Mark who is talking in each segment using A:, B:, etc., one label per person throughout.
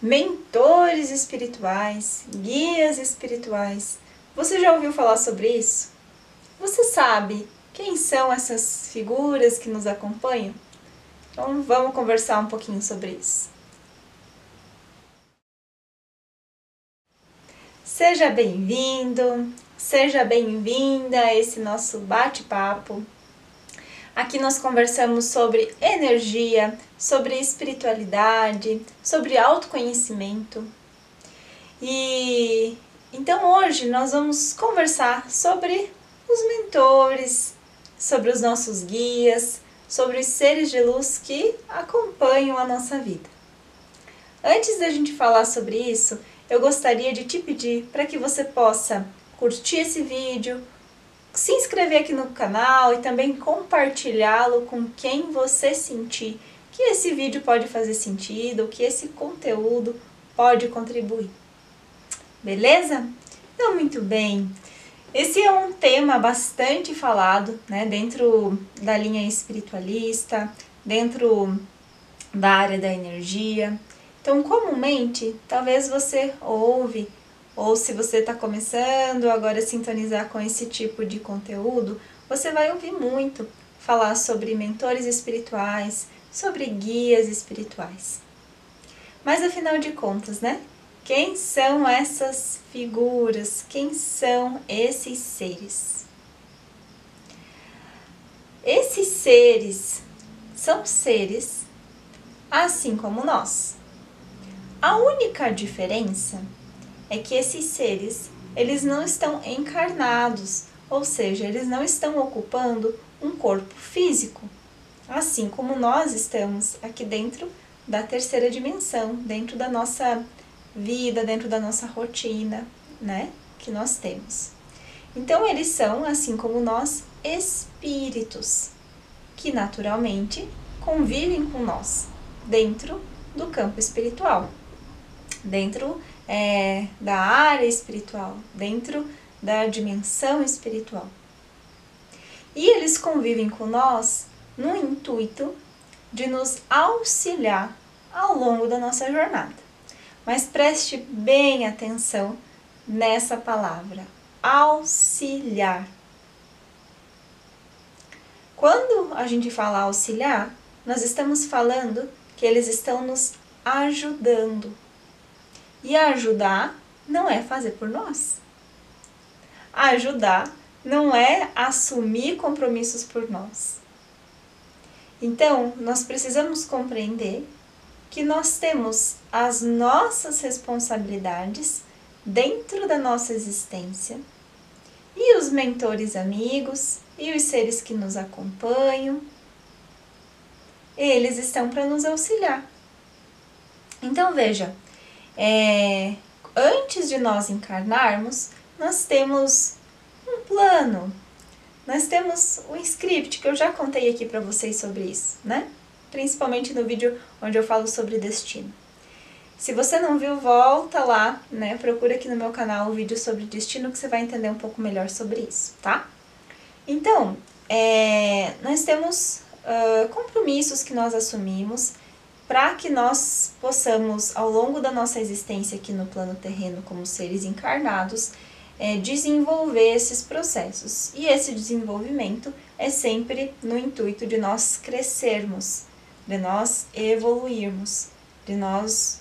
A: mentores espirituais, guias espirituais. Você já ouviu falar sobre isso? Você sabe quem são essas figuras que nos acompanham? Então vamos conversar um pouquinho sobre isso. Seja bem-vindo, seja bem-vinda a esse nosso bate-papo. Aqui nós conversamos sobre energia, sobre espiritualidade, sobre autoconhecimento. E então hoje nós vamos conversar sobre os mentores, sobre os nossos guias, sobre os seres de luz que acompanham a nossa vida. Antes da gente falar sobre isso, eu gostaria de te pedir para que você possa curtir esse vídeo, se inscrever aqui no canal e também compartilhá-lo com quem você sentir que esse vídeo pode fazer sentido, que esse conteúdo pode contribuir. Beleza? Então, muito bem. Esse é um tema bastante falado, né, dentro da linha espiritualista, dentro da área da energia. Então, comumente, talvez você ouve ou se você está começando agora a sintonizar com esse tipo de conteúdo, você vai ouvir muito falar sobre mentores espirituais, sobre guias espirituais. Mas afinal de contas, né? Quem são essas figuras? Quem são esses seres? Esses seres são seres assim como nós. A única diferença é que esses seres, eles não estão encarnados, ou seja, eles não estão ocupando um corpo físico, assim como nós estamos aqui dentro da terceira dimensão, dentro da nossa vida, dentro da nossa rotina, né, que nós temos. Então eles são, assim como nós, espíritos que naturalmente convivem com nós dentro do campo espiritual, dentro é, da área espiritual, dentro da dimensão espiritual. E eles convivem com nós no intuito de nos auxiliar ao longo da nossa jornada. Mas preste bem atenção nessa palavra, auxiliar. Quando a gente fala auxiliar, nós estamos falando que eles estão nos ajudando, e ajudar não é fazer por nós. Ajudar não é assumir compromissos por nós. Então, nós precisamos compreender que nós temos as nossas responsabilidades dentro da nossa existência e os mentores amigos e os seres que nos acompanham, eles estão para nos auxiliar. Então veja, é, antes de nós encarnarmos, nós temos um plano, nós temos um script que eu já contei aqui para vocês sobre isso, né? Principalmente no vídeo onde eu falo sobre destino. Se você não viu, volta lá, né? Procura aqui no meu canal o vídeo sobre destino que você vai entender um pouco melhor sobre isso, tá? Então, é, nós temos uh, compromissos que nós assumimos para que nós possamos, ao longo da nossa existência aqui no plano terreno como seres encarnados, é, desenvolver esses processos. E esse desenvolvimento é sempre no intuito de nós crescermos, de nós evoluirmos, de nós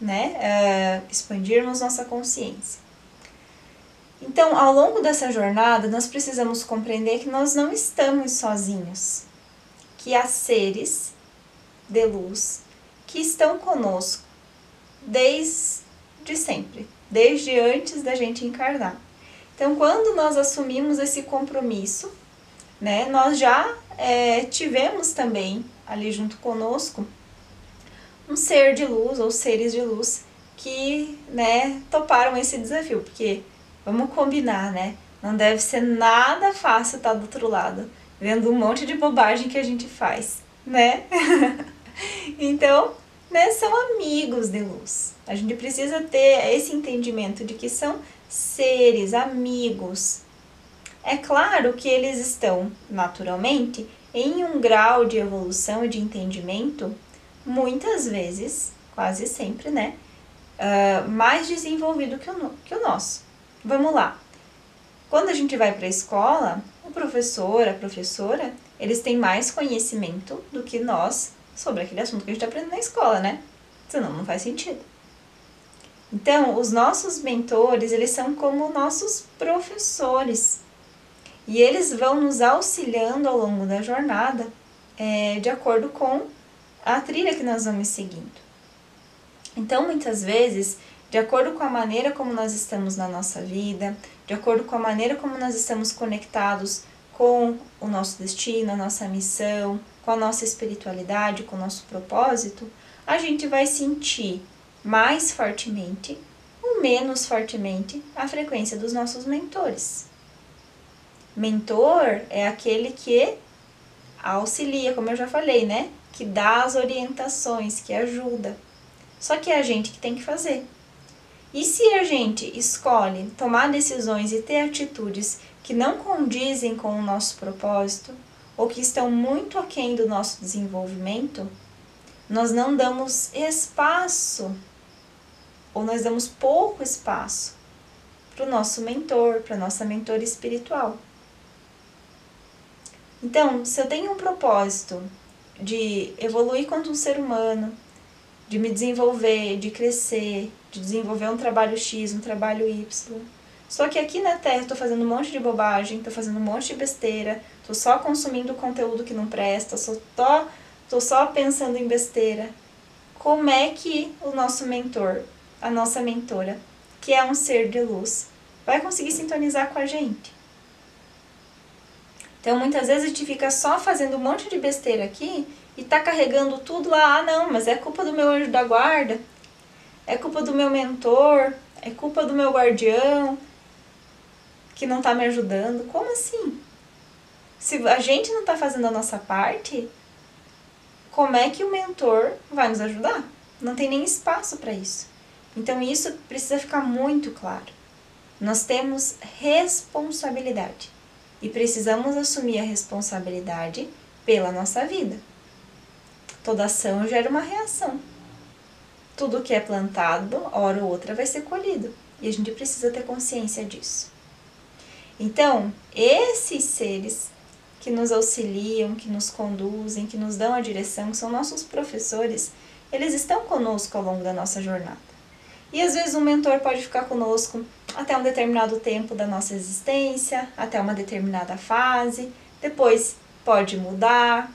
A: né, é, expandirmos nossa consciência. Então, ao longo dessa jornada, nós precisamos compreender que nós não estamos sozinhos, que há seres de luz que estão conosco desde sempre, desde antes da gente encarnar. Então, quando nós assumimos esse compromisso, né, nós já é, tivemos também ali junto conosco um ser de luz ou seres de luz que né, toparam esse desafio, porque vamos combinar, né? Não deve ser nada fácil estar do outro lado, vendo um monte de bobagem que a gente faz, né? então, né, são amigos de luz. A gente precisa ter esse entendimento de que são seres, amigos. É claro que eles estão, naturalmente, em um grau de evolução e de entendimento, muitas vezes, quase sempre, né, uh, mais desenvolvido que o, que o nosso. Vamos lá. Quando a gente vai para a escola, o professor, a professora, eles têm mais conhecimento do que nós sobre aquele assunto que a gente está aprendendo na escola, né? Senão não faz sentido. Então, os nossos mentores, eles são como nossos professores. E eles vão nos auxiliando ao longo da jornada, é, de acordo com a trilha que nós vamos seguindo. Então, muitas vezes, de acordo com a maneira como nós estamos na nossa vida, de acordo com a maneira como nós estamos conectados com o nosso destino, a nossa missão, com a nossa espiritualidade, com o nosso propósito, a gente vai sentir mais fortemente ou menos fortemente a frequência dos nossos mentores. Mentor é aquele que auxilia, como eu já falei, né? Que dá as orientações, que ajuda. Só que é a gente que tem que fazer. E se a gente escolhe tomar decisões e ter atitudes que não condizem com o nosso propósito ou que estão muito aquém do nosso desenvolvimento, nós não damos espaço ou nós damos pouco espaço para o nosso mentor, para a nossa mentora espiritual. Então, se eu tenho um propósito de evoluir quanto um ser humano, de me desenvolver, de crescer, de desenvolver um trabalho X, um trabalho Y. Só que aqui na Terra eu tô fazendo um monte de bobagem, tô fazendo um monte de besteira, tô só consumindo conteúdo que não presta, só tô, tô só pensando em besteira. Como é que o nosso mentor, a nossa mentora, que é um ser de luz, vai conseguir sintonizar com a gente? Então muitas vezes a gente fica só fazendo um monte de besteira aqui e tá carregando tudo lá, ah não, mas é culpa do meu anjo da guarda, é culpa do meu mentor, é culpa do meu guardião que não tá me ajudando. Como assim? Se a gente não tá fazendo a nossa parte, como é que o mentor vai nos ajudar? Não tem nem espaço para isso. Então isso precisa ficar muito claro. Nós temos responsabilidade e precisamos assumir a responsabilidade pela nossa vida. Toda ação gera uma reação. Tudo que é plantado, hora ou outra, vai ser colhido. E a gente precisa ter consciência disso. Então, esses seres que nos auxiliam, que nos conduzem, que nos dão a direção, que são nossos professores, eles estão conosco ao longo da nossa jornada. E às vezes um mentor pode ficar conosco até um determinado tempo da nossa existência, até uma determinada fase, depois pode mudar,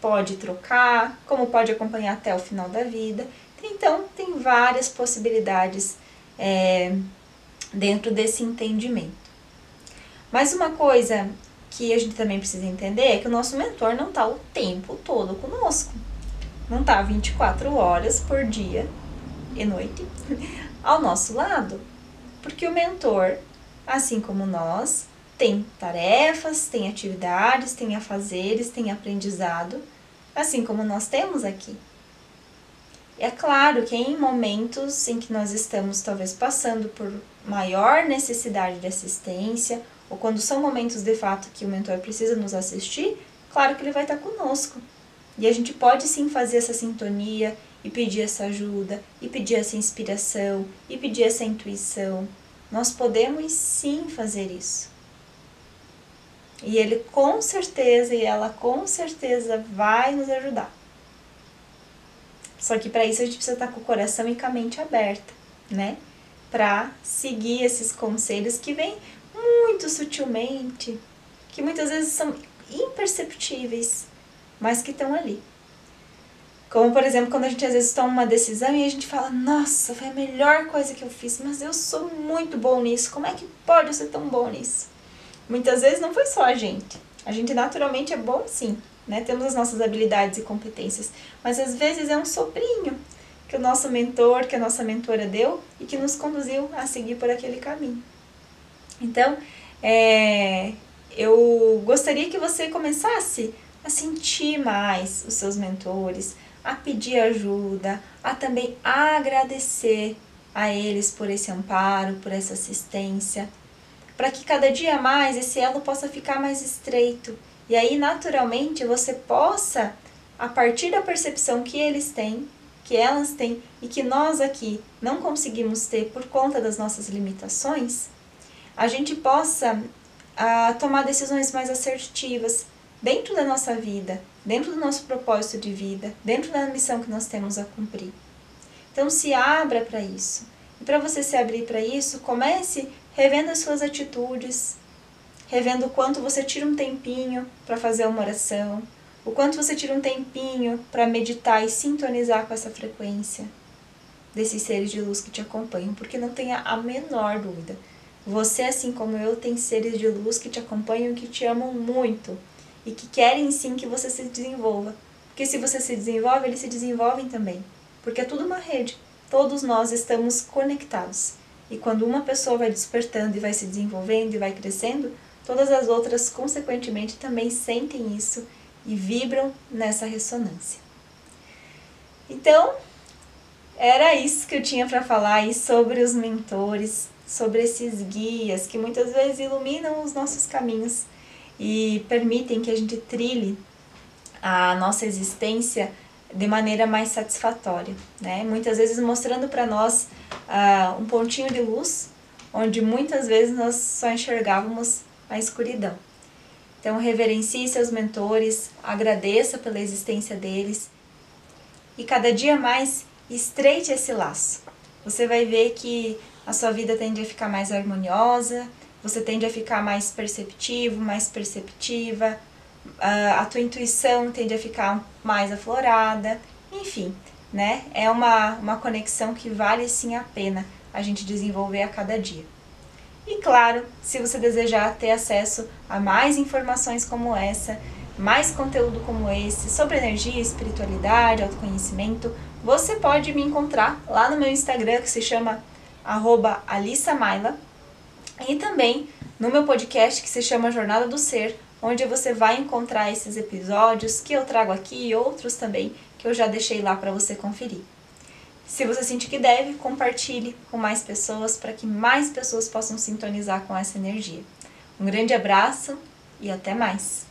A: pode trocar, como pode acompanhar até o final da vida. Então, tem várias possibilidades é, dentro desse entendimento. Mas uma coisa que a gente também precisa entender é que o nosso mentor não está o tempo todo conosco. Não está 24 horas por dia e noite ao nosso lado. Porque o mentor, assim como nós, tem tarefas, tem atividades, tem afazeres, tem aprendizado, assim como nós temos aqui. É claro que em momentos em que nós estamos talvez passando por maior necessidade de assistência, ou quando são momentos de fato que o mentor precisa nos assistir, claro que ele vai estar conosco. E a gente pode sim fazer essa sintonia e pedir essa ajuda, e pedir essa inspiração, e pedir essa intuição. Nós podemos sim fazer isso. E ele com certeza e ela com certeza vai nos ajudar. Só que para isso a gente precisa estar com o coração e com a mente aberta, né? Para seguir esses conselhos que vêm muito sutilmente, que muitas vezes são imperceptíveis, mas que estão ali. Como, por exemplo, quando a gente às vezes toma uma decisão e a gente fala: Nossa, foi a melhor coisa que eu fiz, mas eu sou muito bom nisso. Como é que pode eu ser tão bom nisso? Muitas vezes não foi só a gente. A gente naturalmente é bom sim, né? Temos as nossas habilidades e competências, mas às vezes é um soprinho que o nosso mentor, que a nossa mentora deu e que nos conduziu a seguir por aquele caminho. Então, é, eu gostaria que você começasse a sentir mais os seus mentores, a pedir ajuda, a também agradecer a eles por esse amparo, por essa assistência, para que cada dia mais esse elo possa ficar mais estreito. E aí, naturalmente, você possa, a partir da percepção que eles têm, que elas têm e que nós aqui não conseguimos ter por conta das nossas limitações, a gente possa ah, tomar decisões mais assertivas dentro da nossa vida, dentro do nosso propósito de vida, dentro da missão que nós temos a cumprir. Então se abra para isso. E para você se abrir para isso, comece revendo as suas atitudes, revendo o quanto você tira um tempinho para fazer uma oração, o quanto você tira um tempinho para meditar e sintonizar com essa frequência desses seres de luz que te acompanham, porque não tenha a menor dúvida. Você, assim como eu, tem seres de luz que te acompanham que te amam muito e que querem sim que você se desenvolva. Porque se você se desenvolve, eles se desenvolvem também. Porque é tudo uma rede. Todos nós estamos conectados. E quando uma pessoa vai despertando e vai se desenvolvendo e vai crescendo, todas as outras, consequentemente, também sentem isso e vibram nessa ressonância. Então, era isso que eu tinha para falar aí sobre os mentores, sobre esses guias que muitas vezes iluminam os nossos caminhos e permitem que a gente trilhe a nossa existência de maneira mais satisfatória, né? Muitas vezes mostrando para nós uh, um pontinho de luz, onde muitas vezes nós só enxergávamos a escuridão. Então, reverencie seus mentores, agradeça pela existência deles e cada dia mais estreite esse laço. Você vai ver que a sua vida tende a ficar mais harmoniosa, você tende a ficar mais perceptivo, mais perceptiva, a tua intuição tende a ficar mais aflorada, enfim, né? É uma, uma conexão que vale sim a pena a gente desenvolver a cada dia. E claro, se você desejar ter acesso a mais informações como essa, mais conteúdo como esse sobre energia, espiritualidade, autoconhecimento, você pode me encontrar lá no meu Instagram que se chama arroba Maila, e também no meu podcast que se chama Jornada do Ser, onde você vai encontrar esses episódios que eu trago aqui e outros também que eu já deixei lá para você conferir. Se você sentir que deve, compartilhe com mais pessoas para que mais pessoas possam sintonizar com essa energia. Um grande abraço e até mais!